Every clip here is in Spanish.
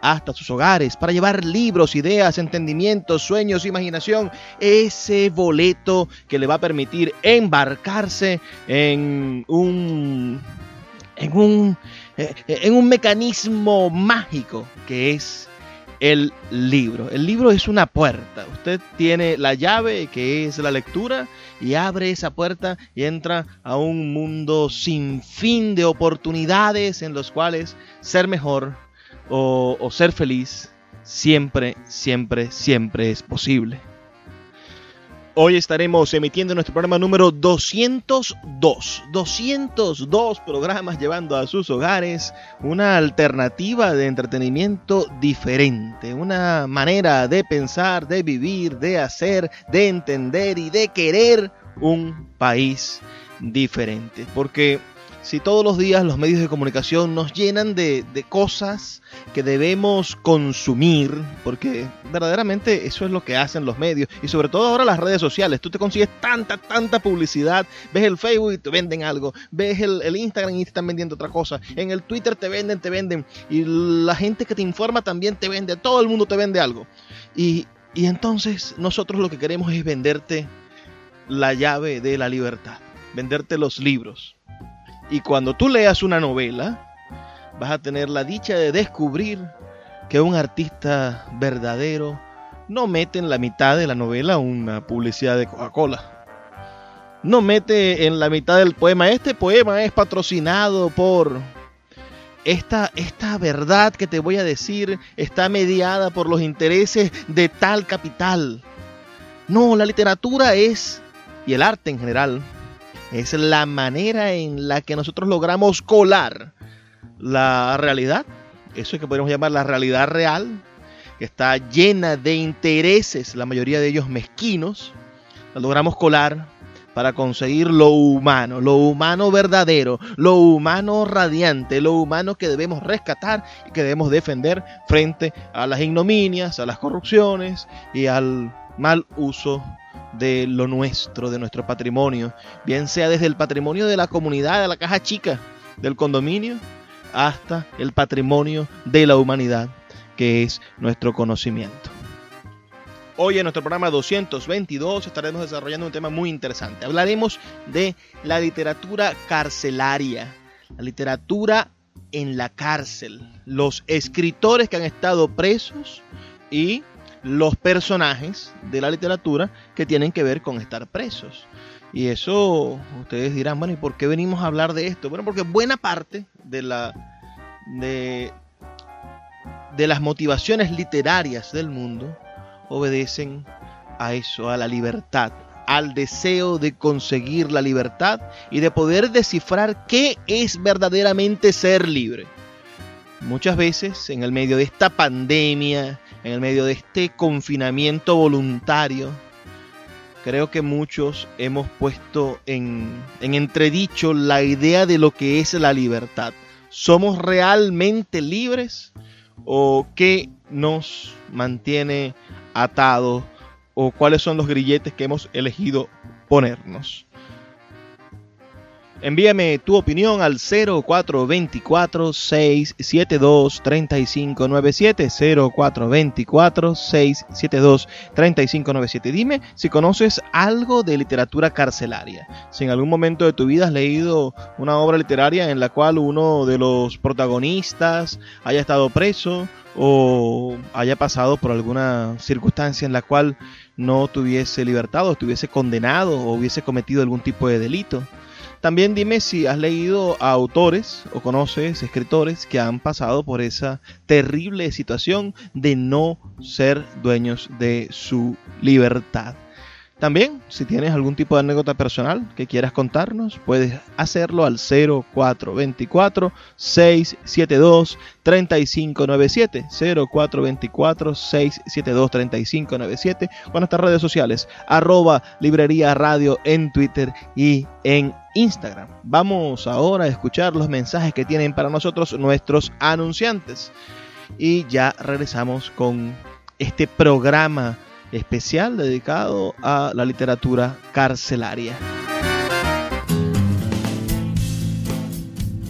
hasta sus hogares, para llevar libros, ideas, entendimientos, sueños, imaginación, ese boleto que le va a permitir embarcarse en un en un eh, en un mecanismo mágico que es el libro. El libro es una puerta. Usted tiene la llave que es la lectura y abre esa puerta y entra a un mundo sin fin de oportunidades en los cuales ser mejor o, ser feliz siempre, siempre, siempre es posible. Hoy estaremos emitiendo nuestro programa número 202. 202 programas llevando a sus hogares una alternativa de entretenimiento diferente, una manera de pensar, de vivir, de hacer, de entender y de querer un país diferente. Porque si todos los días los medios de comunicación nos llenan de, cosas que debemos consumir, porque verdaderamente eso es lo que hacen los medios, y sobre todo ahora las redes sociales, tú te consigues tanta, tanta publicidad, ves el Facebook y te venden algo, ves el, Instagram y te están vendiendo otra cosa, en el Twitter te venden, te venden, y la gente que te informa también te vende, todo el mundo te vende algo. Y, y entonces nosotros lo que queremos es venderte la llave de la libertad, venderte los libros y cuando tú leas una novela, vas a tener la dicha de descubrir que un artista verdadero no mete en la mitad de la novela una publicidad de Coca-Cola. No mete en la mitad del poema, este poema es patrocinado por esta, esta verdad que te voy a decir está mediada por los intereses de tal capital. No, la literatura es, y el arte en general, es la manera en la que nosotros logramos colar la realidad, eso es que podemos llamar la realidad real, que está llena de intereses, la mayoría de ellos mezquinos, la logramos colar para conseguir lo humano, lo humano verdadero, lo humano radiante, lo humano que debemos rescatar y que debemos defender frente a las ignominias, a las corrupciones y al mal uso de lo nuestro, de nuestro patrimonio, bien sea desde el patrimonio de la comunidad, de la caja chica del condominio, hasta el patrimonio de la humanidad, que es nuestro conocimiento. Hoy en nuestro programa 222 estaremos desarrollando un tema muy interesante. Hablaremos de la literatura carcelaria, la literatura en la cárcel, los escritores que han estado presos y los personajes de la literatura que tienen que ver con estar presos. Y eso ustedes dirán, bueno, ¿y por qué venimos a hablar de esto? Bueno, porque buena parte de la de, de las motivaciones literarias del mundo obedecen a eso, a la libertad, al deseo de conseguir la libertad y de poder descifrar qué es verdaderamente ser libre. Muchas veces en el medio de esta pandemia, en el medio de este confinamiento voluntario, creo que muchos hemos puesto en, entredicho la idea de lo que es la libertad. ¿Somos realmente libres o qué nos mantiene atados o cuáles son los grilletes que hemos elegido ponernos? Envíame tu opinión al 0424-672-3597. 0424-672-3597. Dime si conoces algo de literatura carcelaria. Si en algún momento de tu vida has leído una obra literaria en la cual uno de los protagonistas haya estado preso o haya pasado por alguna circunstancia en la cual no tuviese libertad o estuviese condenado o hubiese cometido algún tipo de delito. También dime si has leído a autores o conoces escritores que han pasado por esa terrible situación de no ser dueños de su libertad. También, si tienes algún tipo de anécdota personal que quieras contarnos, puedes hacerlo al 0424-672-3597. 0424-672-3597. Con nuestras redes sociales, arroba librería radio en Twitter y en Instagram. Vamos ahora a escuchar los mensajes que tienen para nosotros nuestros anunciantes. Y ya regresamos con este programa especial dedicado a la literatura carcelaria.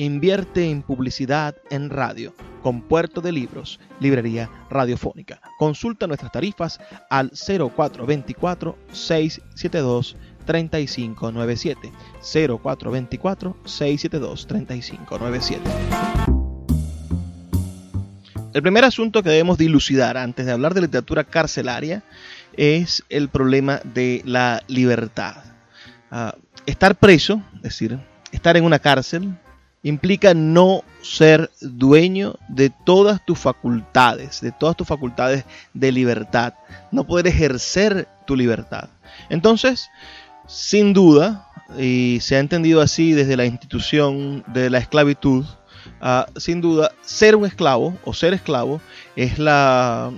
Invierte en publicidad en radio con Puerto de Libros, Librería Radiofónica. Consulta nuestras tarifas al 0424 672 3597 0424 672 3597. El primer asunto que debemos dilucidar antes de hablar de literatura carcelaria es el problema de la libertad. Uh, estar preso, es decir, estar en una cárcel, implica no ser dueño de todas tus facultades, de todas tus facultades de libertad, no poder ejercer tu libertad. Entonces, sin duda, y se ha entendido así desde la institución de la esclavitud, uh, sin duda, ser un esclavo o ser esclavo es la,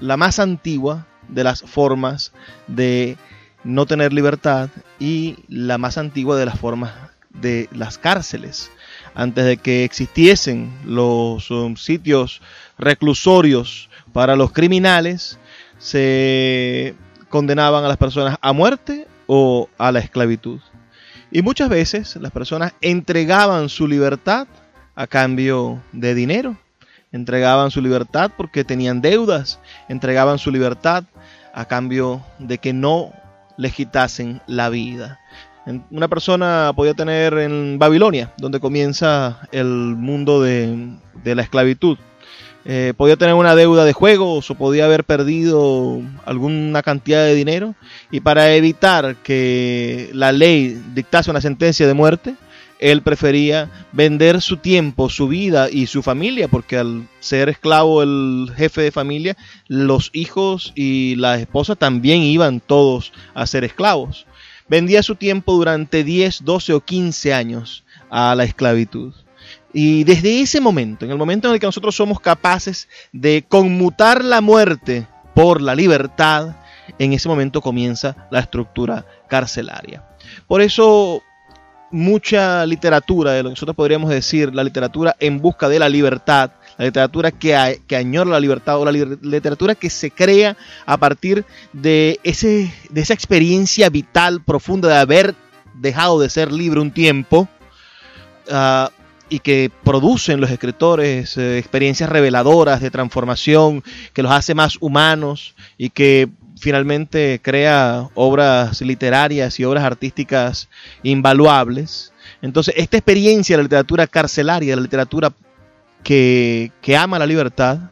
la más antigua de las formas de no tener libertad y la más antigua de las formas de las cárceles. Antes de que existiesen los um, sitios reclusorios para los criminales, se condenaban a las personas a muerte o a la esclavitud. Y muchas veces las personas entregaban su libertad a cambio de dinero, entregaban su libertad porque tenían deudas, entregaban su libertad a cambio de que no les quitasen la vida. Una persona podía tener en Babilonia, donde comienza el mundo de, la esclavitud, eh, podía tener una deuda de juegos o podía haber perdido alguna cantidad de dinero y para evitar que la ley dictase una sentencia de muerte, él prefería vender su tiempo, su vida y su familia, porque al ser esclavo el jefe de familia, los hijos y la esposa también iban todos a ser esclavos. Vendía su tiempo durante 10, 12 o 15 años a la esclavitud. Y desde ese momento, en el momento en el que nosotros somos capaces de conmutar la muerte por la libertad, en ese momento comienza la estructura carcelaria. Por eso mucha literatura, de lo que nosotros podríamos decir, la literatura en busca de la libertad, la literatura que, que añora la libertad o la literatura que se crea a partir de, ese, de esa experiencia vital profunda de haber dejado de ser libre un tiempo uh, y que producen los escritores eh, experiencias reveladoras de transformación que los hace más humanos y que finalmente crea obras literarias y obras artísticas invaluables. Entonces, esta experiencia de la literatura carcelaria, de la literatura que, que ama la libertad,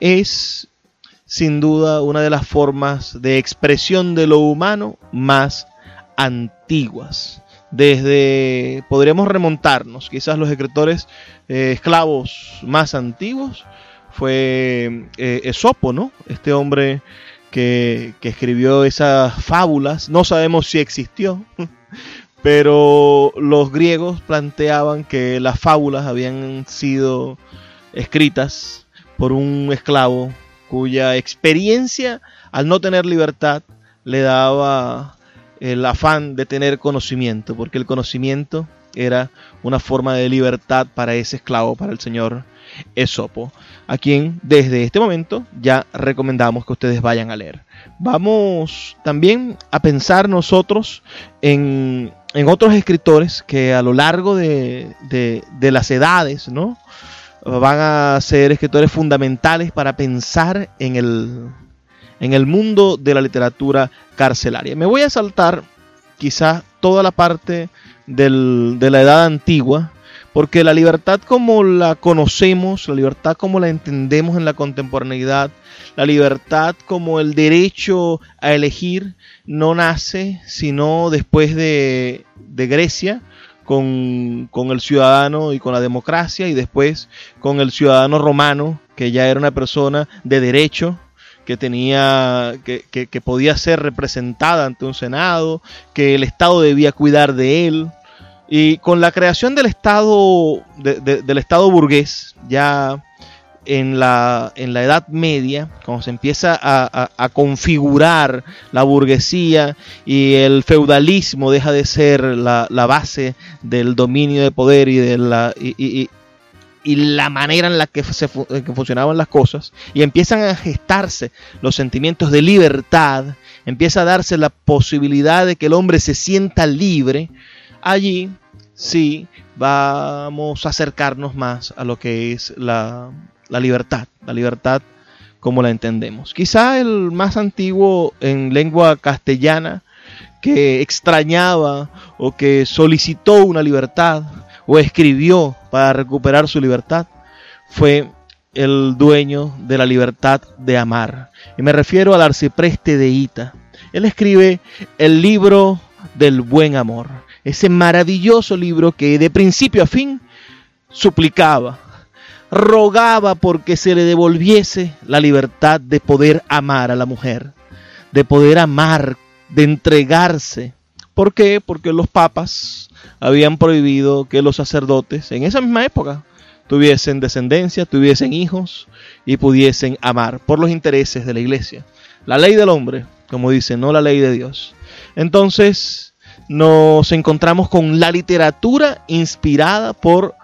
es sin duda una de las formas de expresión de lo humano más antiguas. Desde, podríamos remontarnos, quizás los escritores eh, esclavos más antiguos, fue eh, Esopo, ¿no? Este hombre que, escribió esas fábulas. No sabemos si existió, pero los griegos planteaban que las fábulas habían sido escritas por un esclavo cuya experiencia, al no tener libertad, le daba el afán de tener conocimiento, porque el conocimiento era una forma de libertad para ese esclavo, para el señor Esopo a quien desde este momento ya recomendamos que ustedes vayan a leer. Vamos también a pensar nosotros en, otros escritores que a lo largo de, las edades, ¿no? Van a ser escritores fundamentales para pensar en el, en el mundo de la literatura carcelaria. Me voy a saltar quizás toda la parte de la edad antigua, porque la libertad como la conocemos, la libertad como la entendemos en la contemporaneidad, la libertad como el derecho a elegir, no nace sino después de, Grecia, con, el ciudadano y con la democracia, y después con el ciudadano romano, que ya era una persona de derecho, que tenía que, que, podía ser representada ante un senado, que el Estado debía cuidar de él, y con la creación del Estado, del Estado burgués, ya en la, en la Edad Media, cuando se empieza a, configurar la burguesía y el feudalismo deja de ser la, base del dominio de poder y de la, y, la manera en la que, se, que funcionaban las cosas, y empiezan a gestarse los sentimientos de libertad, empieza a darse la posibilidad de que el hombre se sienta libre, allí sí vamos a acercarnos más a lo que es la, libertad, la libertad como la entendemos. Quizá el más antiguo en lengua castellana que extrañaba o que solicitó una libertad o escribió para recuperar su libertad fue el dueño de la libertad de amar. Y me refiero al arcipreste de Ita. Él escribe el libro del buen amor ese maravilloso libro que de principio a fin suplicaba, rogaba porque se le devolviese la libertad de poder amar a la mujer, de poder amar, de entregarse. ¿Por qué? Porque los papas habían prohibido que los sacerdotes en esa misma época tuviesen descendencia, tuviesen hijos y pudiesen amar por los intereses de la iglesia. La ley del hombre, como dice, no la ley de Dios. Entonces, nos encontramos con la literatura inspirada por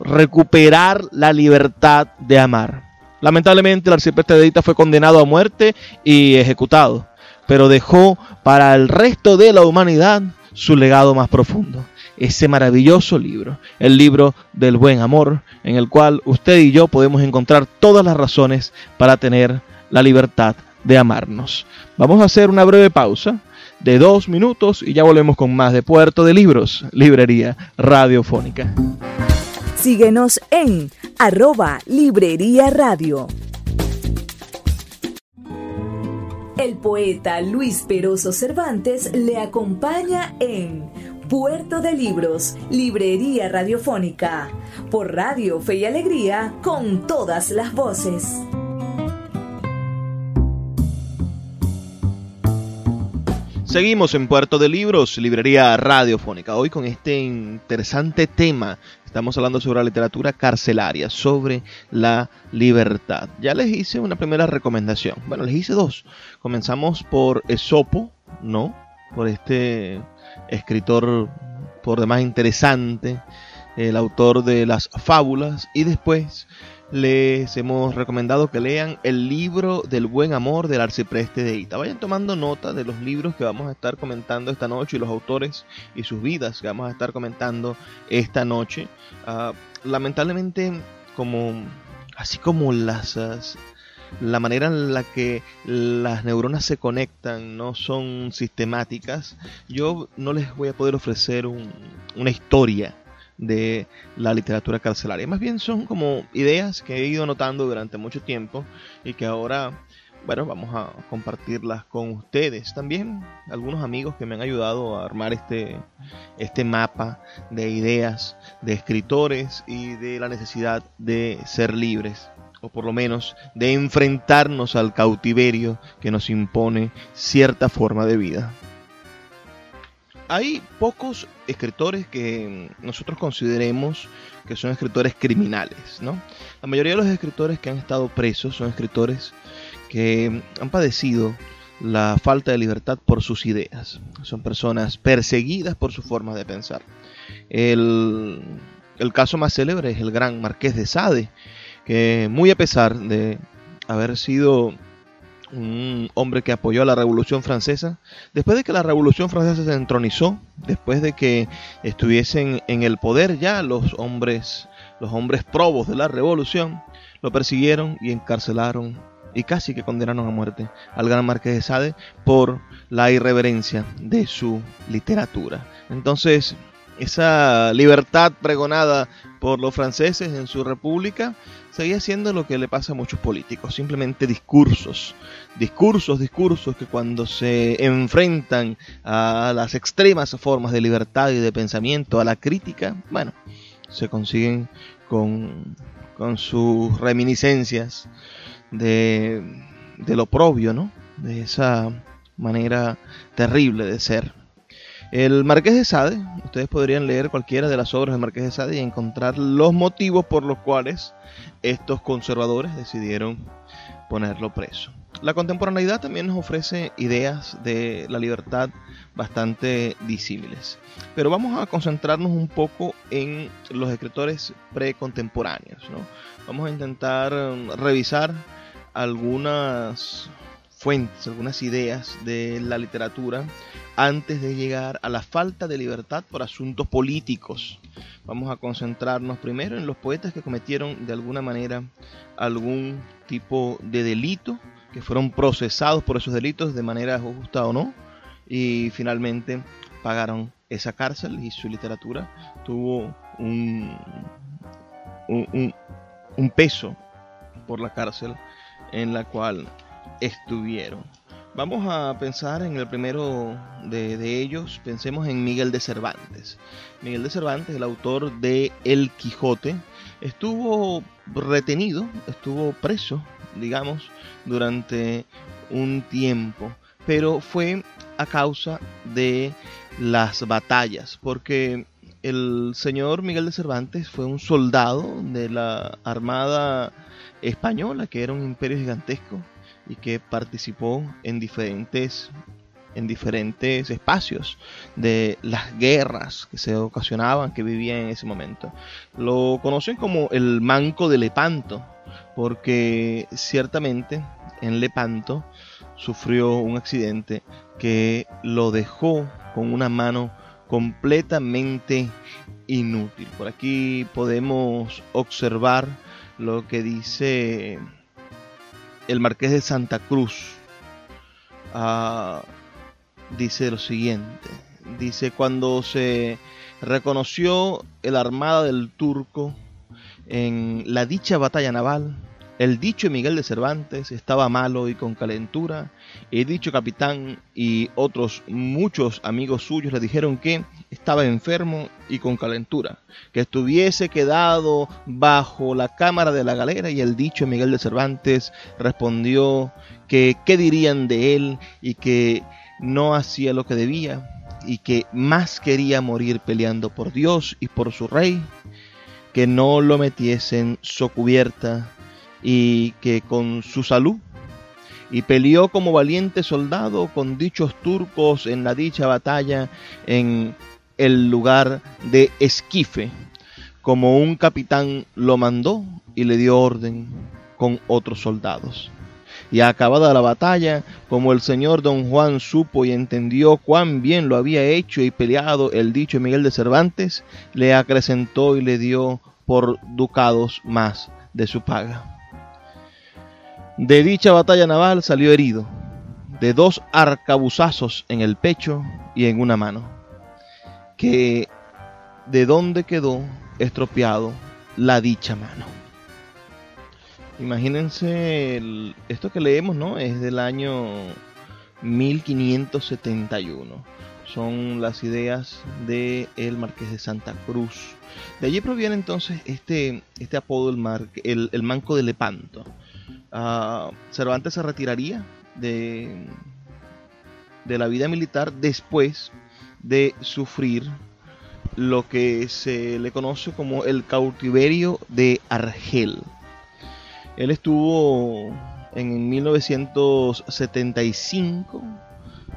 recuperar la libertad de amar. Lamentablemente el arcipreste de fue condenado a muerte y ejecutado, pero dejó para el resto de la humanidad su legado más profundo, ese maravilloso libro, el libro del buen amor, en el cual usted y yo podemos encontrar todas las razones para tener la libertad de amarnos. Vamos a hacer una breve pausa de dos minutos y ya volvemos con más de Puerto de Libros, Librería Radiofónica. Síguenos en arroba Librería Radio. El poeta Luis Peroso Cervantes le acompaña en Puerto de Libros, Librería Radiofónica, por Radio Fe y Alegría, con todas las voces. Seguimos en Puerto de Libros, librería radiofónica. Hoy con este interesante tema. Estamos hablando sobre la literatura carcelaria, sobre la libertad. Ya les hice una primera recomendación. Bueno, les hice dos. Comenzamos por Esopo, ¿no? Por este escritor por demás interesante, el autor de las fábulas, y después les hemos recomendado que lean el libro del buen amor del arcipreste de Ita. Vayan tomando nota de los libros que vamos a estar comentando esta noche y los autores y sus vidas que vamos a estar comentando esta noche. Ah, lamentablemente, como así como las, la manera en la que las neuronas se conectan no son sistemáticas, yo no les voy a poder ofrecer una historia de la literatura carcelaria. Más bien son como ideas que he ido notando durante mucho tiempo y que ahora, bueno, vamos a compartirlas con ustedes. También algunos amigos que me han ayudado a armar este, este mapa de ideas de escritores y de la necesidad de ser libres o por lo menos de enfrentarnos al cautiverio que nos impone cierta forma de vida. Hay pocos escritores que nosotros consideremos que son escritores criminales, ¿no? La mayoría de los escritores que han estado presos son escritores que han padecido la falta de libertad por sus ideas. Son personas perseguidas por su forma de pensar. El, el caso más célebre es el gran Marqués de Sade, que muy a pesar de haber sido un hombre que apoyó a la Revolución Francesa. Después de que la Revolución Francesa se entronizó, después de que estuviesen en el poder ya los hombres, los hombres probos de la Revolución, lo persiguieron y encarcelaron y casi que condenaron a muerte al gran Marqués de Sade por la irreverencia de su literatura. Entonces, esa libertad pregonada por los franceses en su república seguía siendo lo que le pasa a muchos políticos, simplemente discursos, discursos, discursos que cuando se enfrentan a las extremas formas de libertad y de pensamiento, a la crítica, bueno, se consiguen con, con sus reminiscencias de, de lo propio, ¿no? De esa manera terrible de ser. El Marqués de Sade, ustedes podrían leer cualquiera de las obras del Marqués de Sade y encontrar los motivos por los cuales estos conservadores decidieron ponerlo preso. La contemporaneidad también nos ofrece ideas de la libertad bastante disímiles. Pero vamos a concentrarnos un poco en los escritores precontemporáneos. Vamos a intentar revisar algunas fuentes, algunas ideas de la literatura antes de llegar a la falta de libertad por asuntos políticos. Vamos a concentrarnos primero en los poetas que cometieron de alguna manera algún tipo de delito, que fueron procesados por esos delitos de manera justa o no, y finalmente pagaron esa cárcel y su literatura tuvo un, un, un peso por la cárcel en la cual estuvieron. Vamos a pensar en el primero de, ellos, pensemos en Miguel de Cervantes. Miguel de Cervantes, el autor de El Quijote, estuvo retenido, estuvo preso, digamos, durante un tiempo, pero fue a causa de las batallas, porque el señor Miguel de Cervantes fue un soldado de la Armada Española, que era un imperio gigantesco, y que participó en diferentes en diferentes espacios de las guerras que se ocasionaban, que vivían en ese momento. Lo conocen como el Manco de Lepanto, porque ciertamente en Lepanto sufrió un accidente que lo dejó con una mano completamente inútil. Por aquí podemos observar lo que dice el marqués de Santa Cruz ah, dice lo siguiente. Dice, cuando se reconoció el armada del turco en la dicha batalla naval, el dicho Miguel de Cervantes estaba malo y con calentura, y dicho capitán y otros muchos amigos suyos le dijeron que estaba enfermo y con calentura, que estuviese quedado bajo la cámara de la galera, y el dicho Miguel de Cervantes respondió que qué dirían de él y que no hacía lo que debía y que más quería morir peleando por Dios y por su rey, que no lo metiesen so cubierta y que con su salud y peleó como valiente soldado con dichos turcos en la dicha batalla en el lugar de esquife, como un capitán lo mandó y le dio orden con otros soldados. Y acabada la batalla, como el señor don Juan supo y entendió cuán bien lo había hecho y peleado el dicho Miguel de Cervantes, le acrecentó y le dio por ducados más de su paga. De dicha batalla naval salió herido, de dos arcabuzazos en el pecho y en una mano, que de dónde quedó estropeado la dicha mano. Imagínense esto que leemos, ¿no? Es del año 1571. Son las ideas de el Marqués de Santa Cruz. De allí proviene entonces este, este apodo, el, el, Manco de Lepanto. Uh, Cervantes se retiraría de, de la vida militar después de sufrir lo que se le conoce como el cautiverio de Argel. Él estuvo en 1975,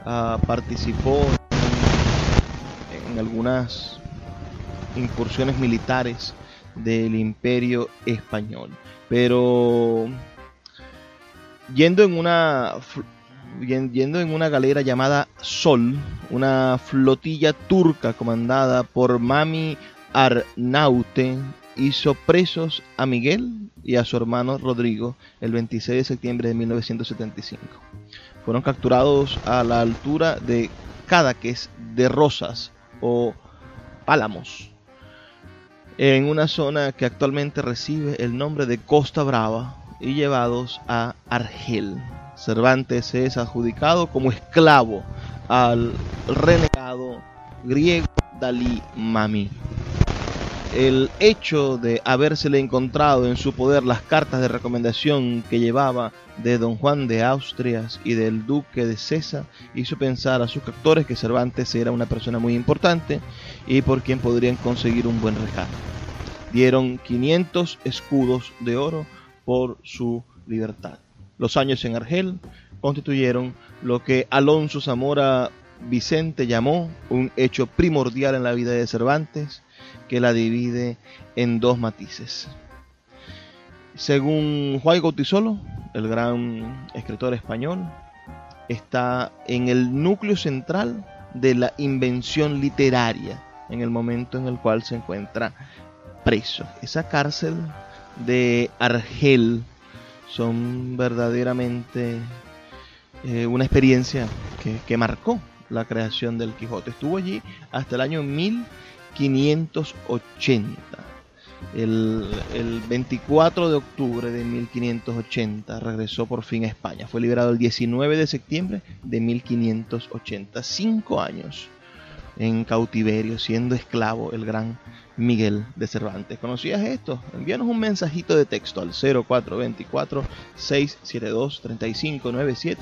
ah, participó en, algunas incursiones militares del imperio español, pero yendo en una yendo en una galera llamada Sol, una flotilla turca comandada por Mami Arnaute hizo presos a Miguel y a su hermano Rodrigo el 26 de septiembre de 1975. Fueron capturados a la altura de Cadaques de Rosas o Pálamos, en una zona que actualmente recibe el nombre de Costa Brava y llevados a Argel. Cervantes es adjudicado como esclavo al renegado griego Dalí Mami el hecho de habérsele encontrado en su poder las cartas de recomendación que llevaba de don Juan de Austrias y del duque de César hizo pensar a sus captores que Cervantes era una persona muy importante y por quien podrían conseguir un buen rescate. Dieron 500 escudos de oro por su libertad. Los años en Argel constituyeron lo que Alonso Zamora Vicente llamó un hecho primordial en la vida de Cervantes, que la divide en dos matices. Según Juan Gautisolo, el gran escritor español, está en el núcleo central de la invención literaria en el momento en el cual se encuentra preso. Esa cárcel de Argel son verdaderamente eh, una experiencia que, que, marcó la creación del Quijote. Estuvo allí hasta el año 1000 1580. El, el, 24 de octubre de 1580 regresó por fin a España. Fue liberado el 19 de septiembre de 1580. Cinco años en cautiverio, siendo esclavo el gran Miguel de Cervantes. ¿Conocías esto? Envíanos un mensajito de texto al 0424-672-3597.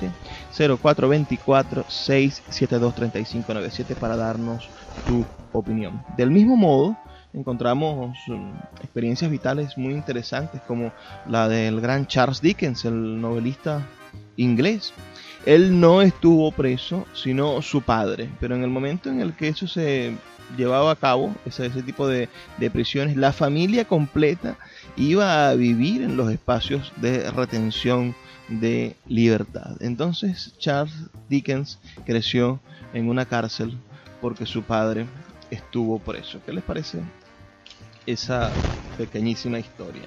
0424-672-3597 para darnos tu opinión. Del mismo modo, encontramos um, experiencias vitales muy interesantes como la del gran Charles Dickens, el novelista inglés. Él no estuvo preso, sino su padre, pero en el momento en el que eso se llevaba a cabo, ese, tipo de, de prisiones, la familia completa iba a vivir en los espacios de retención de libertad. Entonces Charles Dickens creció en una cárcel porque su padre estuvo preso. ¿Qué les parece esa pequeñísima historia?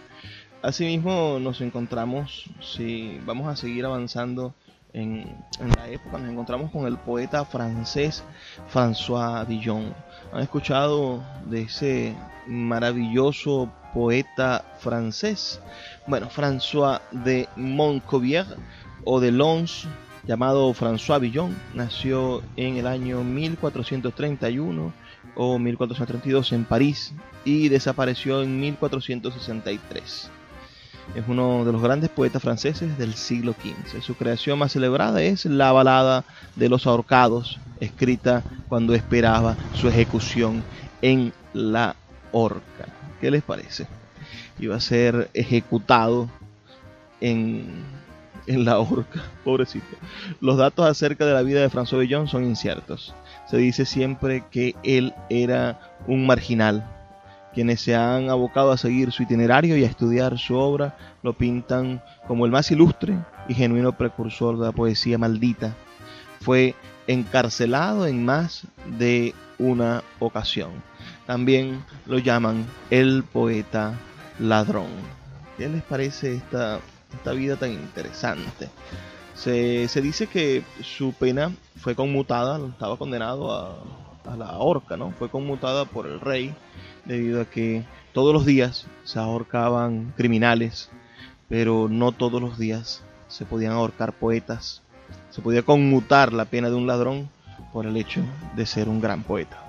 Asimismo nos encontramos, si vamos a seguir avanzando en, la época, nos encontramos con el poeta francés François Villon. ¿Han escuchado de ese maravilloso poeta francés? Bueno, François de Montcovier o de Lons llamado François Villon, nació en el año 1431 o 1432 en París y desapareció en 1463. Es uno de los grandes poetas franceses del siglo XV. Su creación más celebrada es la balada de los ahorcados, escrita cuando esperaba su ejecución en la horca. ¿Qué les parece? Iba a ser ejecutado en en la horca, pobrecito. Los datos acerca de la vida de François Villon son inciertos. Se dice siempre que él era un marginal. Quienes se han abocado a seguir su itinerario y a estudiar su obra lo pintan como el más ilustre y genuino precursor de la poesía maldita. Fue encarcelado en más de una ocasión. También lo llaman el poeta ladrón. ¿Qué les parece esta, esta vida tan interesante? Se, dice que su pena fue conmutada, estaba condenado a, a la horca, ¿no? Fue conmutada por el rey debido a que todos los días se ahorcaban criminales, pero no todos los días se podían ahorcar poetas. Se podía conmutar la pena de un ladrón por el hecho de ser un gran poeta.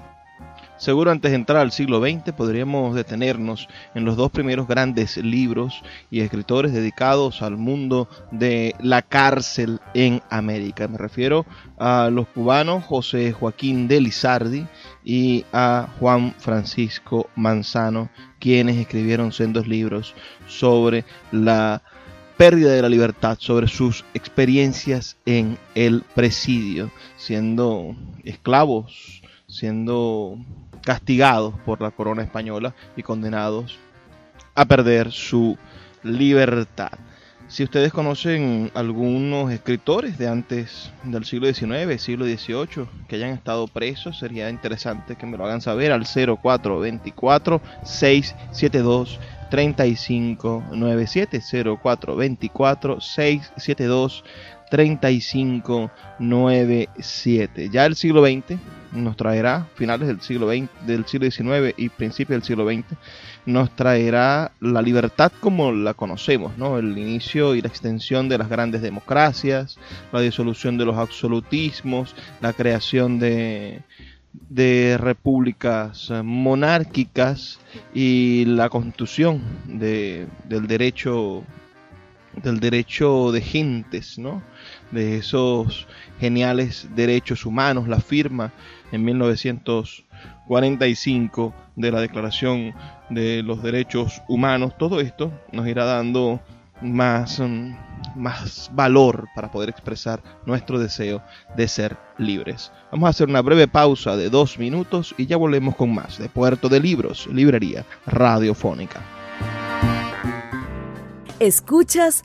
Seguro antes de entrar al siglo XX podríamos detenernos en los dos primeros grandes libros y escritores dedicados al mundo de la cárcel en América. Me refiero a los cubanos José Joaquín de Lizardi y a Juan Francisco Manzano, quienes escribieron sendos libros sobre la pérdida de la libertad, sobre sus experiencias en el presidio, siendo esclavos, siendo castigados por la corona española y condenados a perder su libertad. Si ustedes conocen algunos escritores de antes del siglo XIX, siglo XVIII, que hayan estado presos, sería interesante que me lo hagan saber al 0424 672 3597 0424 672 3597. Ya el siglo XX nos traerá, finales del siglo, XX, del siglo XIX y principios del siglo XX, nos traerá la libertad como la conocemos, ¿no? el inicio y la extensión de las grandes democracias, la disolución de los absolutismos, la creación de, de repúblicas monárquicas y la constitución de, del derecho del derecho de gentes, ¿no? De esos geniales derechos humanos, la firma en 1945 de la Declaración de los Derechos Humanos, todo esto nos irá dando más, mm, más valor para poder expresar nuestro deseo de ser libres. Vamos a hacer una breve pausa de dos minutos y ya volvemos con más de Puerto de Libros, Librería Radiofónica. Escuchas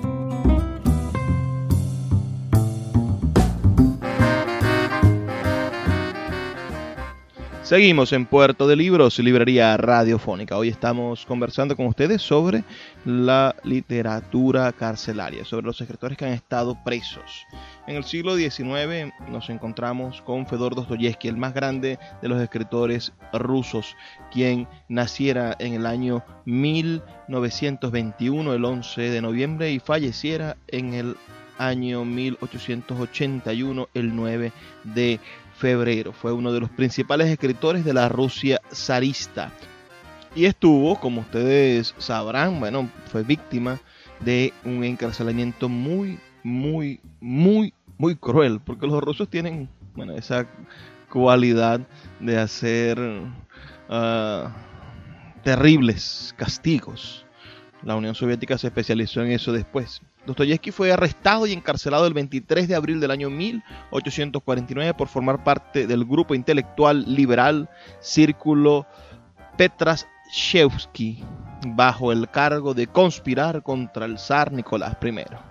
Seguimos en Puerto de Libros, librería radiofónica. Hoy estamos conversando con ustedes sobre la literatura carcelaria, sobre los escritores que han estado presos. En el siglo XIX nos encontramos con Fedor Dostoyevsky, el más grande de los escritores rusos, quien naciera en el año 1921, el 11 de noviembre, y falleciera en el año 1881, el 9 de febrero. Fue uno de los principales escritores de la Rusia zarista. Y estuvo, como ustedes sabrán, bueno, fue víctima de un encarcelamiento muy, muy, muy, muy cruel. Porque los rusos tienen, bueno, esa cualidad de hacer ah, terribles castigos. La Unión Soviética se especializó en eso después. Dostoyevsky fue arrestado y encarcelado el 23 de abril del año 1849 por formar parte del grupo intelectual liberal Círculo Petrashevsky bajo el cargo de conspirar contra el zar Nicolás I.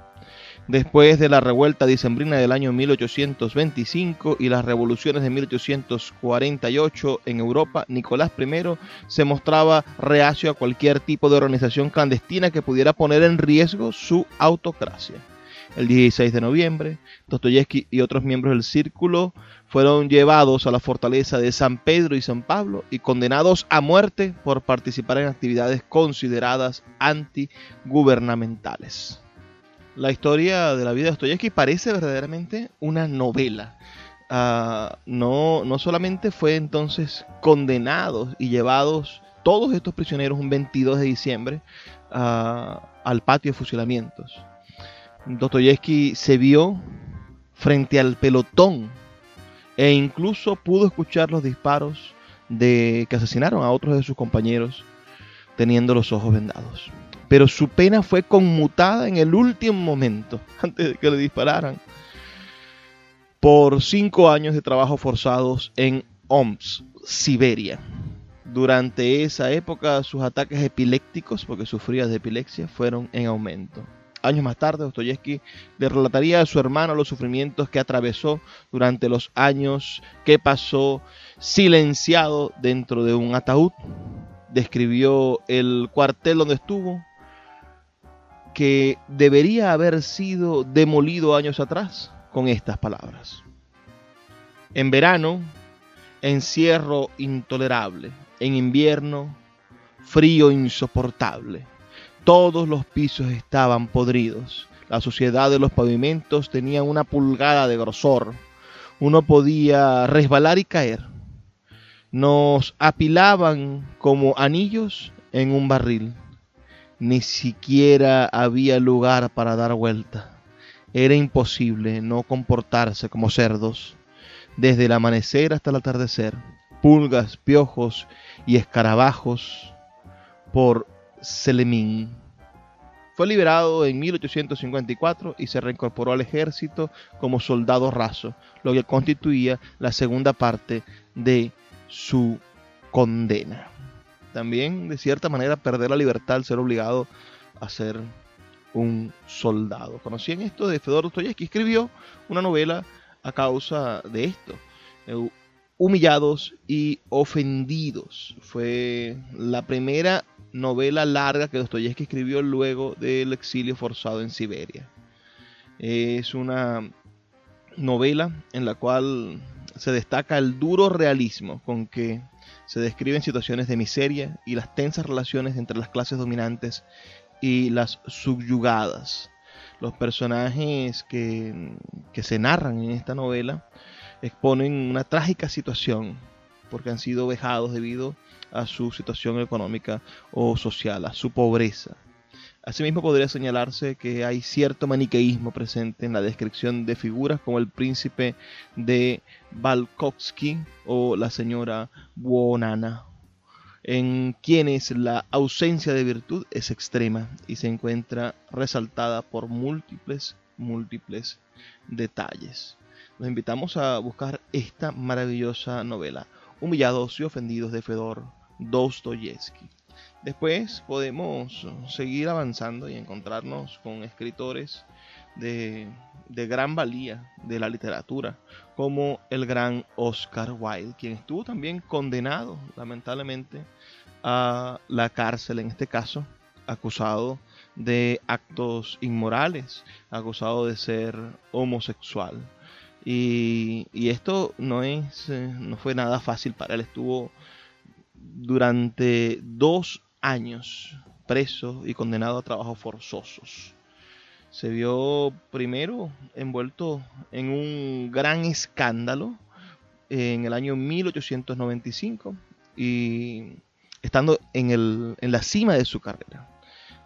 Después de la revuelta dicembrina del año 1825 y las revoluciones de 1848 en Europa, Nicolás I se mostraba reacio a cualquier tipo de organización clandestina que pudiera poner en riesgo su autocracia. El 16 de noviembre, Dostoyevsky y otros miembros del círculo fueron llevados a la fortaleza de San Pedro y San Pablo y condenados a muerte por participar en actividades consideradas antigubernamentales. La historia de la vida de Dostoyevsky parece verdaderamente una novela. ah, no, no solamente fue entonces condenados y llevados todos estos prisioneros un 22 de diciembre ah, al patio de fusilamientos. Dostoyevsky se vio frente al pelotón e incluso pudo escuchar los disparos de que asesinaron a otros de sus compañeros teniendo los ojos vendados. Pero su pena fue conmutada en el último momento, antes de que le dispararan, por cinco años de trabajo forzados en Omsk, Siberia. Durante esa época sus ataques epilépticos, porque sufría de epilepsia, fueron en aumento. Años más tarde, Dostoyevsky le relataría a su hermano los sufrimientos que atravesó durante los años que pasó silenciado dentro de un ataúd. Describió el cuartel donde estuvo, que debería haber sido demolido años atrás con estas palabras. En verano, encierro intolerable. En invierno, frío insoportable. Todos los pisos estaban podridos. La suciedad de los pavimentos tenía una pulgada de grosor. Uno podía resbalar y caer. Nos apilaban como anillos en un barril. Ni siquiera había lugar para dar vuelta. Era imposible no comportarse como cerdos. Desde el amanecer hasta el atardecer, pulgas, piojos y escarabajos por Selemín. Fue liberado en 1854 y se reincorporó al ejército como soldado raso, lo que constituía la segunda parte de su condena. También, de cierta manera, perder la libertad al ser obligado a ser un soldado. ¿Conocían esto de Fedor Dostoyevsky? Escribió una novela a causa de esto. Eh, Humillados y ofendidos. Fue la primera novela larga que Dostoyevsky escribió luego del exilio forzado en Siberia. Es una novela en la cual se destaca el duro realismo con que se describen situaciones de miseria y las tensas relaciones entre las clases dominantes y las subyugadas. Los personajes que, que se narran en esta novela exponen una trágica situación porque han sido vejados debido a su situación económica o social, a su pobreza. Asimismo podría señalarse que hay cierto maniqueísmo presente en la descripción de figuras como el príncipe de Balkovsky o la señora Buonana en quienes la ausencia de virtud es extrema y se encuentra resaltada por múltiples, múltiples detalles. Nos invitamos a buscar esta maravillosa novela, Humillados y Ofendidos de Fedor Dostoyevsky. Después podemos seguir avanzando y encontrarnos con escritores de, de, gran valía de la literatura, como el gran Oscar Wilde, quien estuvo también condenado, lamentablemente, a la cárcel, en este caso, acusado de actos inmorales, acusado de ser homosexual. Y, y esto no, es, eh, no fue nada fácil para él, estuvo durante dos años preso y condenado a trabajos forzosos se vio primero envuelto en un gran escándalo en el año 1895 y estando en, el, en la cima de su carrera.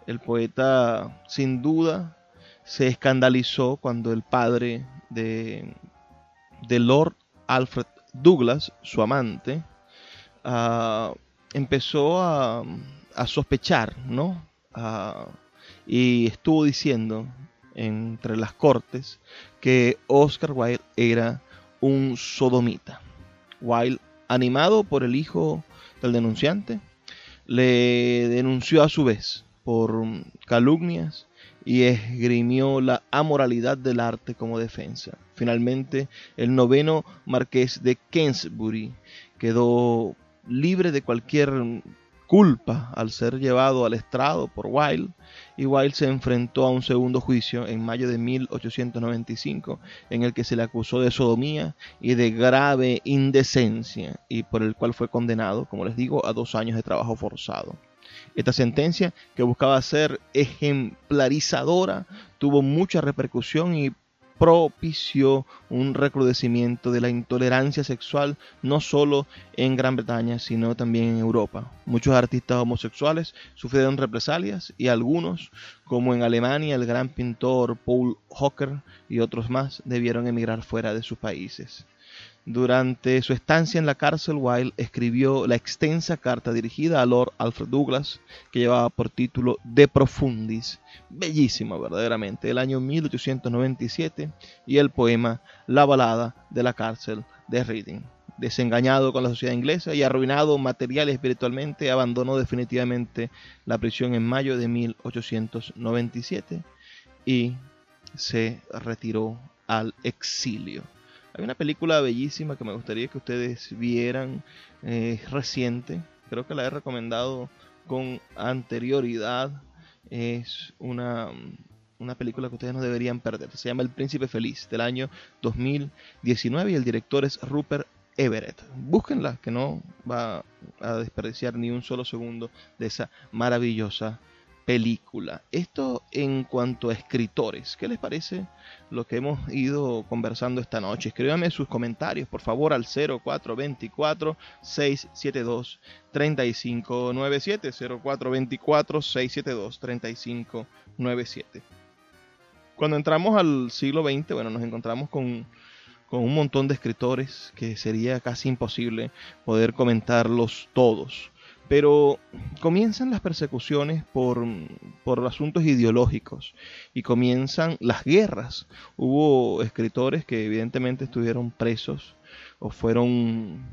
El poeta sin duda se escandalizó cuando el padre de, de Lord Alfred Douglas, su amante, uh, empezó a, a, sospechar, ¿no? Uh, y estuvo diciendo entre las cortes que Oscar Wilde era un sodomita. Wilde, animado por el hijo del denunciante, le denunció a su vez por calumnias y esgrimió la amoralidad del arte como defensa. Finalmente, el noveno marqués de Kensbury quedó libre de cualquier culpa al ser llevado al estrado por Wilde y Wilde se enfrentó a un segundo juicio en mayo de 1895 en el que se le acusó de sodomía y de grave indecencia y por el cual fue condenado, como les digo, a dos años de trabajo forzado. Esta sentencia, que buscaba ser ejemplarizadora, tuvo mucha repercusión y propició un recrudecimiento de la intolerancia sexual no solo en Gran Bretaña, sino también en Europa. Muchos artistas homosexuales sufrieron represalias y algunos, como en Alemania el gran pintor Paul Hocker y otros más, debieron emigrar fuera de sus países. Durante su estancia en la cárcel, Wilde escribió la extensa carta dirigida a Lord Alfred Douglas, que llevaba por título De Profundis, bellísimo verdaderamente, el año 1897, y el poema La balada de la cárcel de Reading. Desengañado con la sociedad inglesa y arruinado material y espiritualmente, abandonó definitivamente la prisión en mayo de 1897 y se retiró al exilio. Hay una película bellísima que me gustaría que ustedes vieran, eh, reciente, creo que la he recomendado con anterioridad. Es una, una película que ustedes no deberían perder. Se llama El Príncipe Feliz, del año 2019 y el director es Rupert Everett. Búsquenla, que no va a desperdiciar ni un solo segundo de esa maravillosa película. Esto en cuanto a escritores. ¿Qué les parece lo que hemos ido conversando esta noche? Escríbanme sus comentarios, por favor, al 0424-672-3597. 0424-672-3597. Cuando entramos al siglo XX, bueno, nos encontramos con, con un montón de escritores que sería casi imposible poder comentarlos todos. Pero comienzan las persecuciones por, por, asuntos ideológicos y comienzan las guerras. Hubo escritores que evidentemente estuvieron presos o fueron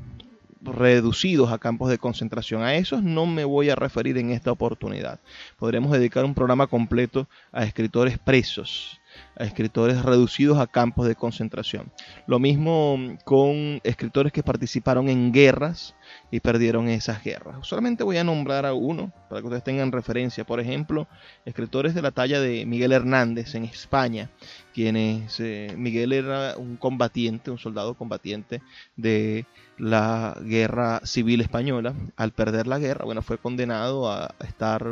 reducidos a campos de concentración. A esos no me voy a referir en esta oportunidad. Podremos dedicar un programa completo a escritores presos a escritores reducidos a campos de concentración. Lo mismo con escritores que participaron en guerras y perdieron esas guerras. Solamente voy a nombrar a uno para que ustedes tengan referencia. Por ejemplo, escritores de la talla de Miguel Hernández en España, quienes eh, Miguel era un combatiente, un soldado combatiente de la guerra civil española. Al perder la guerra, bueno, fue condenado a estar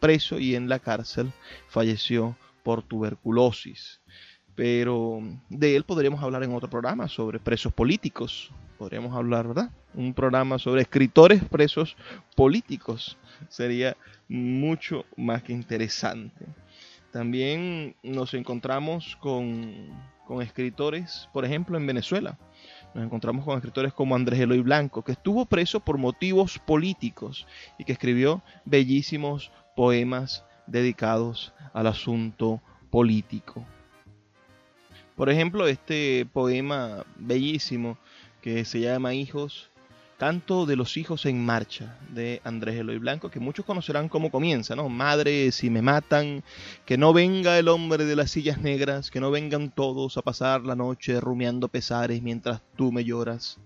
preso y en la cárcel falleció por tuberculosis. Pero de él podríamos hablar en otro programa sobre presos políticos. Podríamos hablar, ¿verdad? Un programa sobre escritores presos políticos. Sería mucho más que interesante. También nos encontramos con, con escritores, por ejemplo, en Venezuela. Nos encontramos con escritores como Andrés Eloy Blanco, que estuvo preso por motivos políticos y que escribió bellísimos poemas dedicados al asunto político. Por ejemplo, este poema bellísimo que se llama Hijos Canto de los hijos en marcha de Andrés Eloy Blanco, que muchos conocerán cómo comienza, ¿no? Madre, si me matan, que no venga el hombre de las sillas negras, que no vengan todos a pasar la noche rumiando pesares mientras tú me lloras,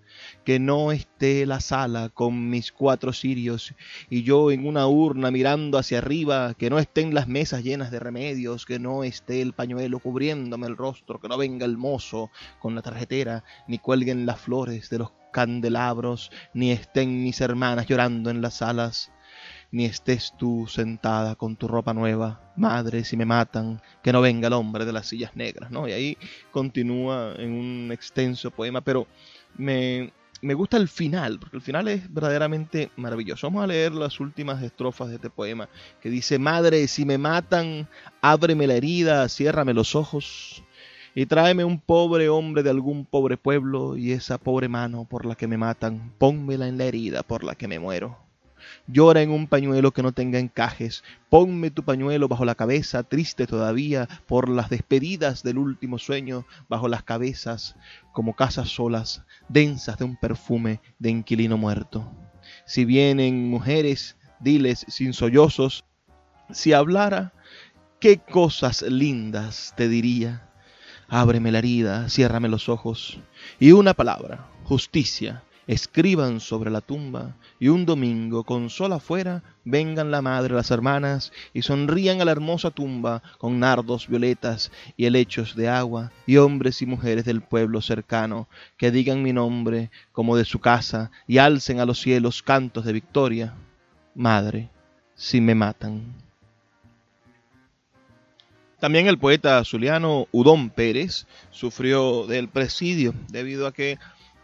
que no esté la sala con mis cuatro cirios y yo en una urna mirando hacia arriba, que no estén las mesas llenas de remedios, que no esté el pañuelo cubriéndome el rostro, que no venga el mozo con la tarjetera, ni cuelguen las flores de los candelabros, ni estén mis hermanas llorando en las salas, ni estés tú sentada con tu ropa nueva, madre, si me matan, que no venga el hombre de las sillas negras, ¿no? Y ahí continúa en un extenso poema, pero me, me gusta el final, porque el final es verdaderamente maravilloso. Vamos a leer las últimas estrofas de este poema, que dice, Madre, si me matan, ábreme la herida, ciérrame los ojos, y tráeme un pobre hombre de algún pobre pueblo, y esa pobre mano por la que me matan, pónmela en la herida por la que me muero. Llora en un pañuelo que no tenga encajes, ponme tu pañuelo bajo la cabeza, triste todavía por las despedidas del último sueño, bajo las cabezas, como casas solas, densas de un perfume de inquilino muerto. Si vienen mujeres, diles sin sollozos, si hablara, qué cosas lindas te diría ábreme la herida, ciérrame los ojos, y una palabra, justicia, escriban sobre la tumba, y un domingo, con sol afuera, vengan la madre, las hermanas, y sonrían a la hermosa tumba con nardos, violetas y helechos de agua, y hombres y mujeres del pueblo cercano, que digan mi nombre como de su casa, y alcen a los cielos cantos de victoria. Madre, si me matan. También el poeta zuliano Udón Pérez sufrió del presidio debido a que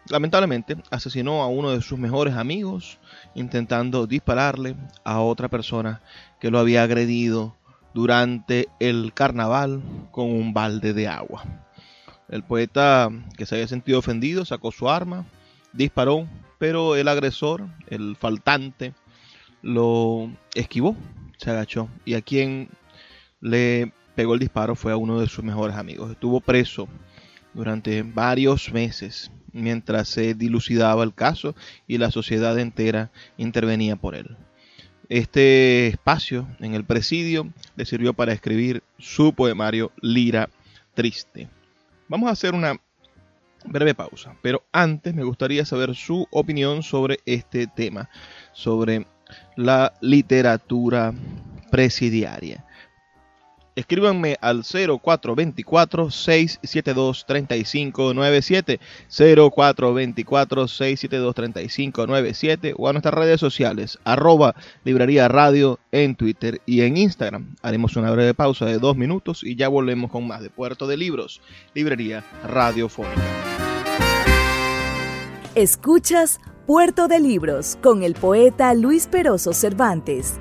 lamentablemente asesinó a uno de sus mejores amigos intentando dispararle a otra persona que lo había agredido durante el carnaval con un balde de agua. El poeta que se había sentido ofendido sacó su arma, disparó, pero el agresor, el faltante, lo esquivó, se agachó y a quien le pegó el disparo fue a uno de sus mejores amigos. Estuvo preso durante varios meses mientras se dilucidaba el caso y la sociedad entera intervenía por él. Este espacio en el presidio le sirvió para escribir su poemario Lira Triste. Vamos a hacer una breve pausa, pero antes me gustaría saber su opinión sobre este tema, sobre la literatura presidiaria. Escríbanme al 0424-672-3597, 0424-672-3597 o a nuestras redes sociales, arroba librería radio en Twitter y en Instagram. Haremos una breve pausa de dos minutos y ya volvemos con más de Puerto de Libros, librería radiofónica. Escuchas Puerto de Libros con el poeta Luis Peroso Cervantes.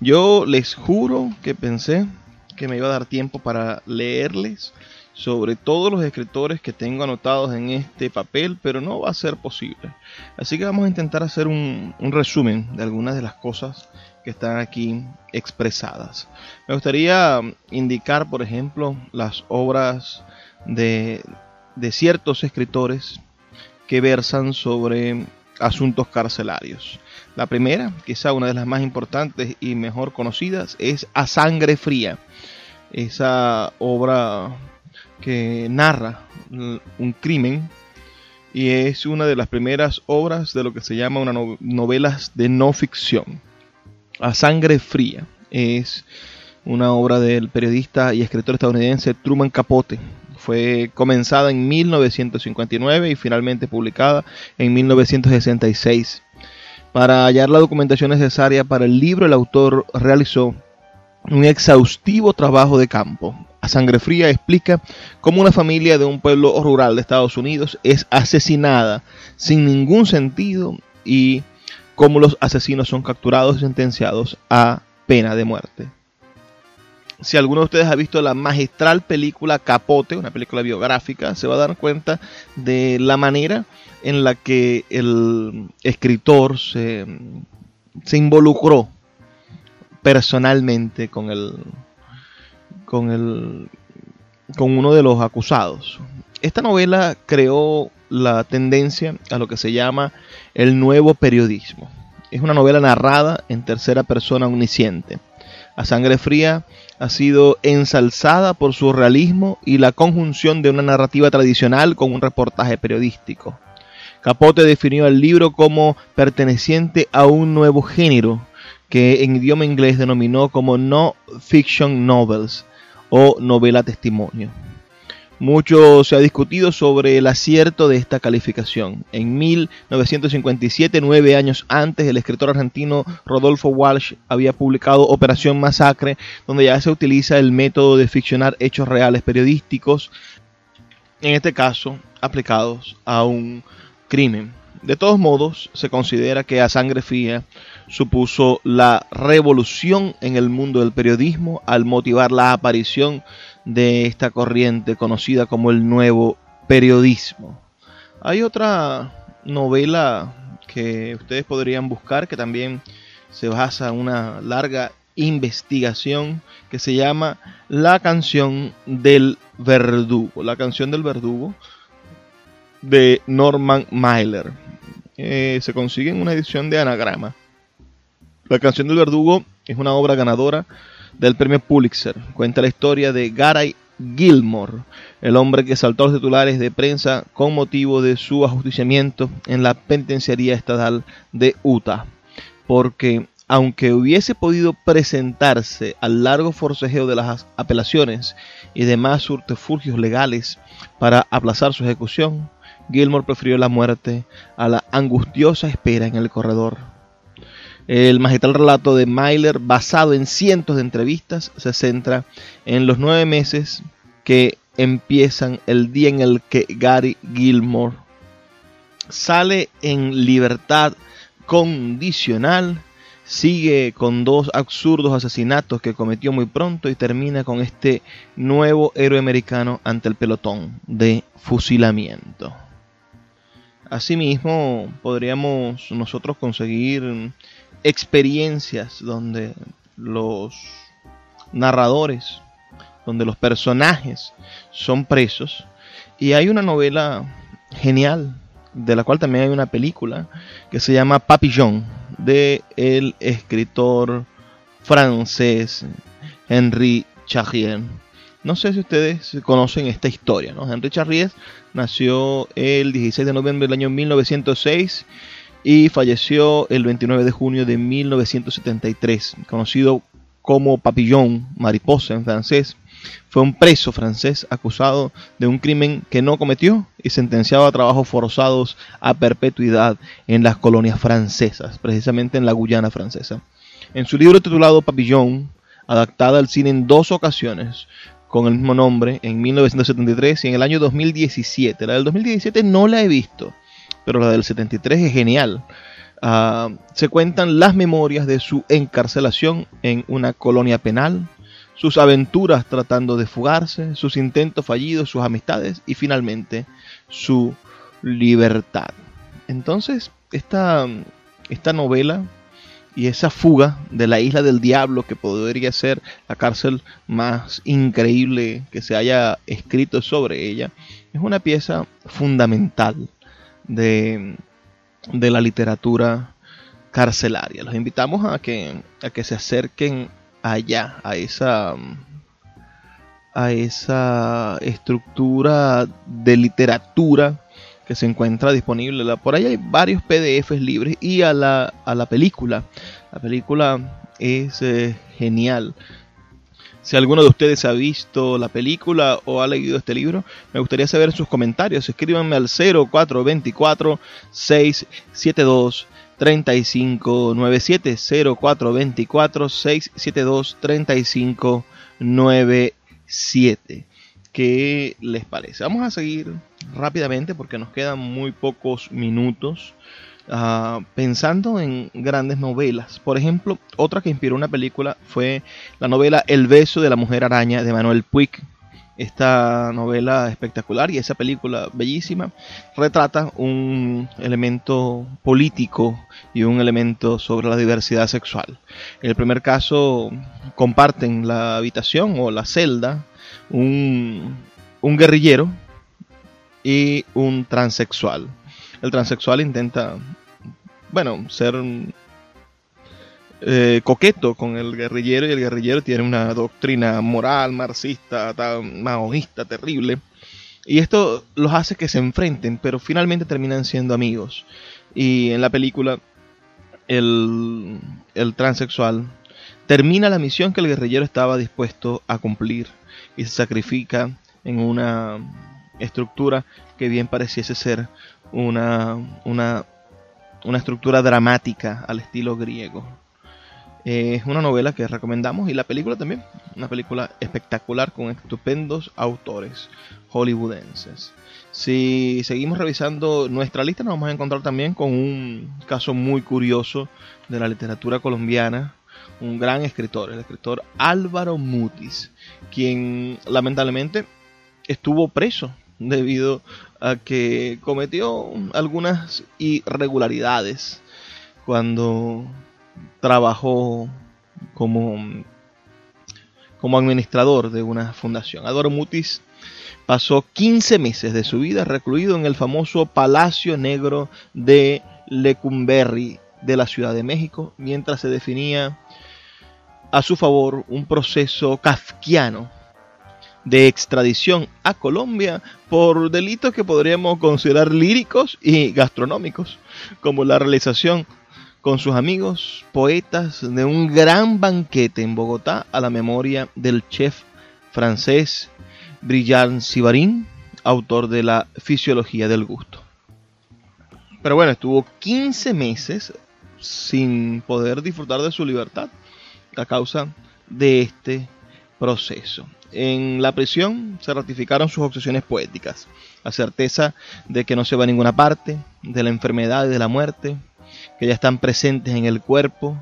Yo les juro que pensé que me iba a dar tiempo para leerles sobre todos los escritores que tengo anotados en este papel, pero no va a ser posible. Así que vamos a intentar hacer un, resumen de algunas de las cosas que están aquí expresadas. Me gustaría indicar, por ejemplo, las obras de, de ciertos escritores que versan sobre asuntos carcelarios. La primera, quizá una de las más importantes y mejor conocidas, es A Sangre Fría, esa obra que narra un crimen y es una de las primeras obras de lo que se llama una novelas de no ficción. A Sangre Fría es una obra del periodista y escritor estadounidense Truman Capote. Fue comenzada en 1959 y finalmente publicada en 1966. Para hallar la documentación necesaria para el libro, el autor realizó un exhaustivo trabajo de campo. A sangre fría explica cómo una familia de un pueblo rural de Estados Unidos es asesinada sin ningún sentido y cómo los asesinos son capturados y sentenciados a pena de muerte. Si alguno de ustedes ha visto la magistral película Capote, una película biográfica, se va a dar cuenta de la manera en la que el escritor se, involucró personalmente con el, con el con uno de los acusados. Esta novela creó la tendencia a lo que se llama el nuevo periodismo. Es una novela narrada en tercera persona omnisciente. A sangre fría ha sido ensalzada por su realismo y la conjunción de una narrativa tradicional con un reportaje periodístico. Capote definió el libro como perteneciente a un nuevo género que en idioma inglés denominó como no fiction novels o novela testimonio. Mucho se ha discutido sobre el acierto de esta calificación. En 1957, nueve años antes, el escritor argentino Rodolfo Walsh había publicado Operación Masacre, donde ya se utiliza el método de ficcionar hechos reales periodísticos, en este caso aplicados a un crimen. De todos modos, se considera que A Sangre Fría supuso la revolución en el mundo del periodismo al motivar la aparición de esta corriente conocida como el nuevo periodismo. Hay otra novela que ustedes podrían buscar que también se basa en una larga investigación que se llama La canción del verdugo. La canción del verdugo de Norman Mailer. Eh, se consigue en una edición de anagrama. La canción del verdugo es una obra ganadora del premio Pulitzer. Cuenta la historia de Garay Gilmore, el hombre que saltó los titulares de prensa con motivo de su ajusticiamiento en la penitenciaría estatal de Utah, porque aunque hubiese podido presentarse al largo forcejeo de las apelaciones y demás subterfugios legales para aplazar su ejecución, Gilmore prefirió la muerte a la angustiosa espera en el corredor. El magistral relato de Myler, basado en cientos de entrevistas, se centra en los nueve meses que empiezan el día en el que Gary Gilmore sale en libertad condicional, sigue con dos absurdos asesinatos que cometió muy pronto y termina con este nuevo héroe americano ante el pelotón de fusilamiento. Asimismo, podríamos nosotros conseguir experiencias donde los narradores, donde los personajes son presos. Y hay una novela genial, de la cual también hay una película, que se llama Papillon, de el escritor francés Henri Charrier. No sé si ustedes conocen esta historia, ¿no? Henri Charrier nació el 16 de noviembre del año 1906 y falleció el 29 de junio de 1973, conocido como Papillon, mariposa en francés. Fue un preso francés acusado de un crimen que no cometió y sentenciado a trabajos forzados a perpetuidad en las colonias francesas, precisamente en la Guyana francesa. En su libro titulado Papillon, adaptada al cine en dos ocasiones, con el mismo nombre, en 1973 y en el año 2017. La del 2017 no la he visto, pero la del 73 es genial. Ah, se cuentan las memorias de su encarcelación en una colonia penal, sus aventuras tratando de fugarse, sus intentos fallidos, sus amistades y finalmente su libertad. Entonces, esta, esta novela y esa fuga de la isla del diablo que podría ser la cárcel más increíble que se haya escrito sobre ella, es una pieza fundamental de, la literatura carcelaria. Los invitamos a que, a que se acerquen allá, a esa, a esa estructura de literatura que se encuentra disponible. Por ahí hay varios PDFs libres y a la, a la película. La película es eh, genial. Si alguno de ustedes ha visto la película o ha leído este libro, me gustaría saber sus comentarios. Escríbanme al 0424 672 3597 0424 672 3597. ¿Qué les parece? Vamos a seguir rápidamente porque nos quedan muy pocos minutos. Ah, pensando en grandes novelas. Por ejemplo, otra que inspiró una película fue la novela El beso de la mujer araña de Manuel Puig. Esta novela espectacular y esa película bellísima retrata un elemento político y un elemento sobre la diversidad sexual. En el primer caso comparten la habitación o la celda un, un guerrillero y un transexual. El transexual intenta bueno, ser eh, coqueto con el guerrillero y el guerrillero tiene una doctrina moral, marxista, maoísta, terrible. Y esto los hace que se enfrenten, pero finalmente terminan siendo amigos. Y en la película, el, el transexual termina la misión que el guerrillero estaba dispuesto a cumplir y se sacrifica en una estructura que bien pareciese ser una, una una estructura dramática al estilo griego. Es una novela que recomendamos y la película también, una película espectacular con estupendos autores hollywoodenses. Si seguimos revisando nuestra lista nos vamos a encontrar también con un caso muy curioso de la literatura colombiana, un gran escritor, el escritor Álvaro Mutis, quien lamentablemente estuvo preso debido a que cometió algunas irregularidades cuando trabajó como, como administrador de una fundación. Adoro Mutis pasó 15 meses de su vida recluido en el famoso Palacio Negro de Lecumberri de la Ciudad de México, mientras se definía a su favor un proceso kafkiano de extradición a Colombia por delitos que podríamos considerar líricos y gastronómicos, como la realización con sus amigos poetas de un gran banquete en Bogotá a la memoria del chef francés Brillant Sivarin, autor de la Fisiología del Gusto. Pero bueno, estuvo 15 meses sin poder disfrutar de su libertad a causa de este proceso. En la prisión se ratificaron sus obsesiones poéticas, la certeza de que no se va a ninguna parte, de la enfermedad y de la muerte, que ya están presentes en el cuerpo,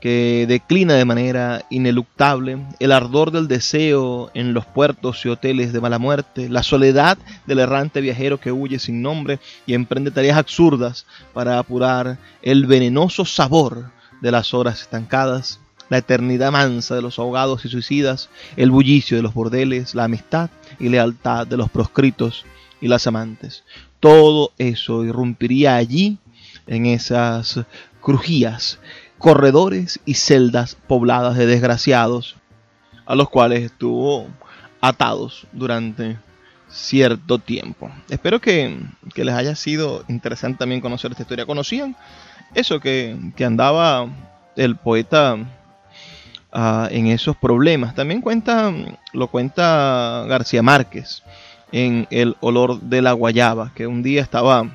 que declina de manera ineluctable, el ardor del deseo en los puertos y hoteles de mala muerte, la soledad del errante viajero que huye sin nombre y emprende tareas absurdas para apurar el venenoso sabor de las horas estancadas, la eternidad mansa de los ahogados y suicidas, el bullicio de los bordeles, la amistad y lealtad de los proscritos y las amantes. Todo eso irrumpiría allí en esas crujías, corredores y celdas pobladas de desgraciados, a los cuales estuvo atados durante cierto tiempo. Espero que, les haya sido interesante también conocer esta historia. ¿Conocían eso que, andaba el poeta ah, en esos problemas? También cuenta, lo cuenta García Márquez en El olor de la guayaba, que un día estaba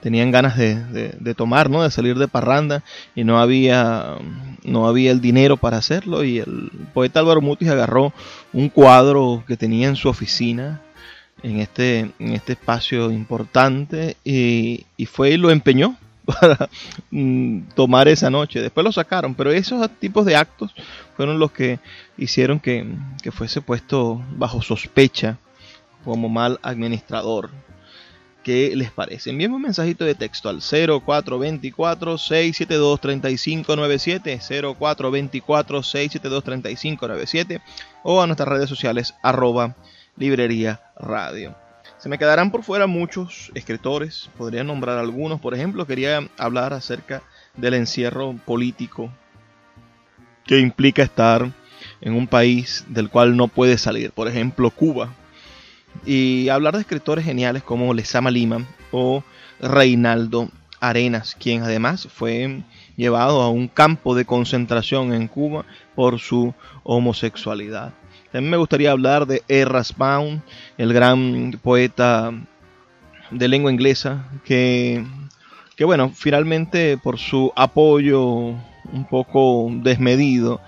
tenían ganas de, tomar, ¿no? De salir de parranda y no había, no había el dinero para hacerlo y el poeta Álvaro Mutis agarró un cuadro que tenía en su oficina en este, en este espacio importante y, fue y lo empeñó para mm, tomar esa noche. Después lo sacaron, pero esos tipos de actos fueron los que hicieron que, que fuese puesto bajo sospecha como mal administrador. ¿Qué les parece? Envíenme un mensajito de texto al 0424-672-3597, 0424-672-3597 o a nuestras redes sociales arroba librería radio. Se me quedarán por fuera muchos escritores, podría nombrar algunos, por ejemplo, quería hablar acerca del encierro político que implica estar en un país del cual no puede salir, por ejemplo Cuba, y hablar de escritores geniales como Lezama Lima o Reinaldo Arenas, quien además fue llevado a un campo de concentración en Cuba por su homosexualidad. También me gustaría hablar de Erras Pound, el gran poeta de lengua inglesa, que, que bueno, finalmente por su apoyo un poco desmedido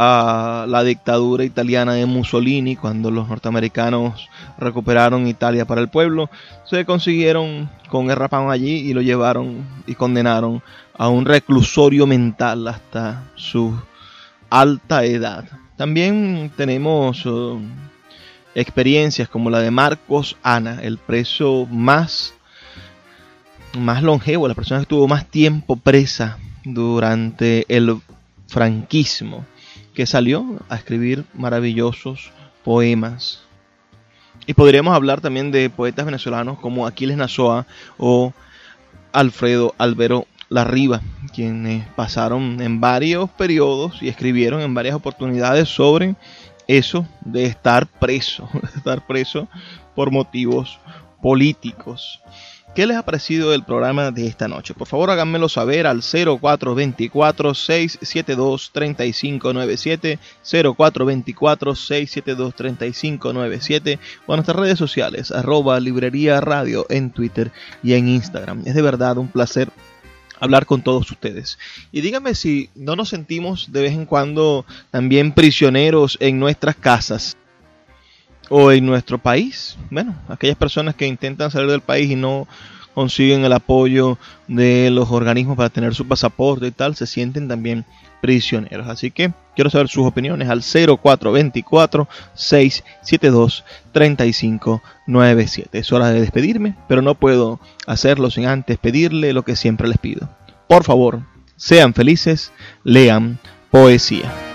a la dictadura italiana de Mussolini cuando los norteamericanos recuperaron Italia para el pueblo. Se consiguieron con el allí y lo llevaron y condenaron a un reclusorio mental hasta su alta edad. También tenemos uh, experiencias como la de Marcos Ana, el preso más, más longevo, la persona que estuvo más tiempo presa durante el franquismo que salió a escribir maravillosos poemas. Y podríamos hablar también de poetas venezolanos como Aquiles Nazoa o Alfredo Albero Larriba, quienes pasaron en varios periodos y escribieron en varias oportunidades sobre eso de estar preso, de estar preso por motivos políticos. ¿Qué les ha parecido el programa de esta noche? Por favor háganmelo saber al 0424-672-3597, 0424-672-3597 o a nuestras redes sociales, arroba librería radio en Twitter y en Instagram. Es de verdad un placer hablar con todos ustedes. Y díganme si no nos sentimos de vez en cuando también prisioneros en nuestras casas o en nuestro país. Bueno, aquellas personas que intentan salir del país y no consiguen el apoyo de los organismos para tener su pasaporte y tal, se sienten también prisioneros. Así que quiero saber sus opiniones al 0424-672-3597. Es hora de despedirme, pero no puedo hacerlo sin antes pedirle lo que siempre les pido. Por favor, sean felices, lean poesía.